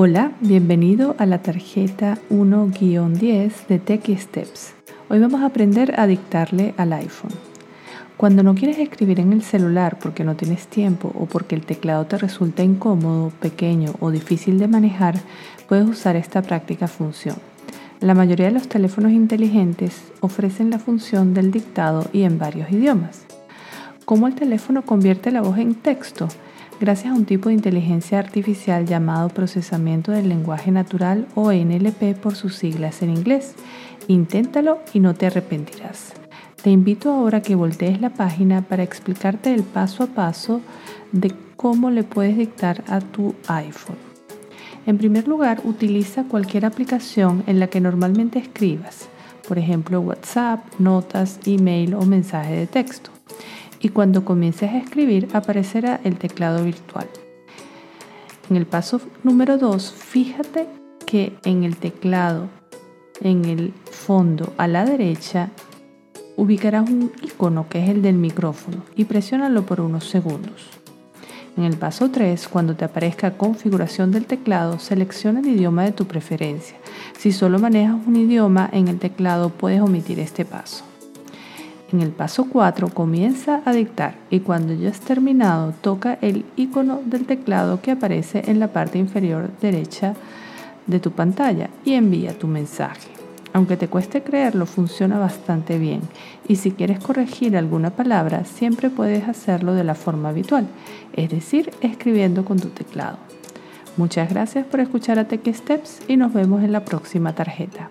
Hola, bienvenido a la tarjeta 1-10 de Techie Steps. Hoy vamos a aprender a dictarle al iPhone. Cuando no quieres escribir en el celular porque no tienes tiempo o porque el teclado te resulta incómodo, pequeño o difícil de manejar, puedes usar esta práctica función. La mayoría de los teléfonos inteligentes ofrecen la función del dictado y en varios idiomas. ¿Cómo el teléfono convierte la voz en texto? Gracias a un tipo de inteligencia artificial llamado procesamiento del lenguaje natural o NLP por sus siglas en inglés. Inténtalo y no te arrepentirás. Te invito ahora a que voltees la página para explicarte el paso a paso de cómo le puedes dictar a tu iPhone. En primer lugar, utiliza cualquier aplicación en la que normalmente escribas, por ejemplo WhatsApp, notas, email o mensaje de texto y cuando comiences a escribir aparecerá el teclado virtual. En el paso número 2, fíjate que en el teclado, en el fondo a la derecha, ubicarás un icono que es el del micrófono y presiónalo por unos segundos. En el paso 3, cuando te aparezca configuración del teclado, selecciona el idioma de tu preferencia. Si solo manejas un idioma en el teclado, puedes omitir este paso. En el paso 4 comienza a dictar y cuando ya has terminado toca el icono del teclado que aparece en la parte inferior derecha de tu pantalla y envía tu mensaje. Aunque te cueste creerlo, funciona bastante bien y si quieres corregir alguna palabra siempre puedes hacerlo de la forma habitual, es decir, escribiendo con tu teclado. Muchas gracias por escuchar a Tech Steps y nos vemos en la próxima tarjeta.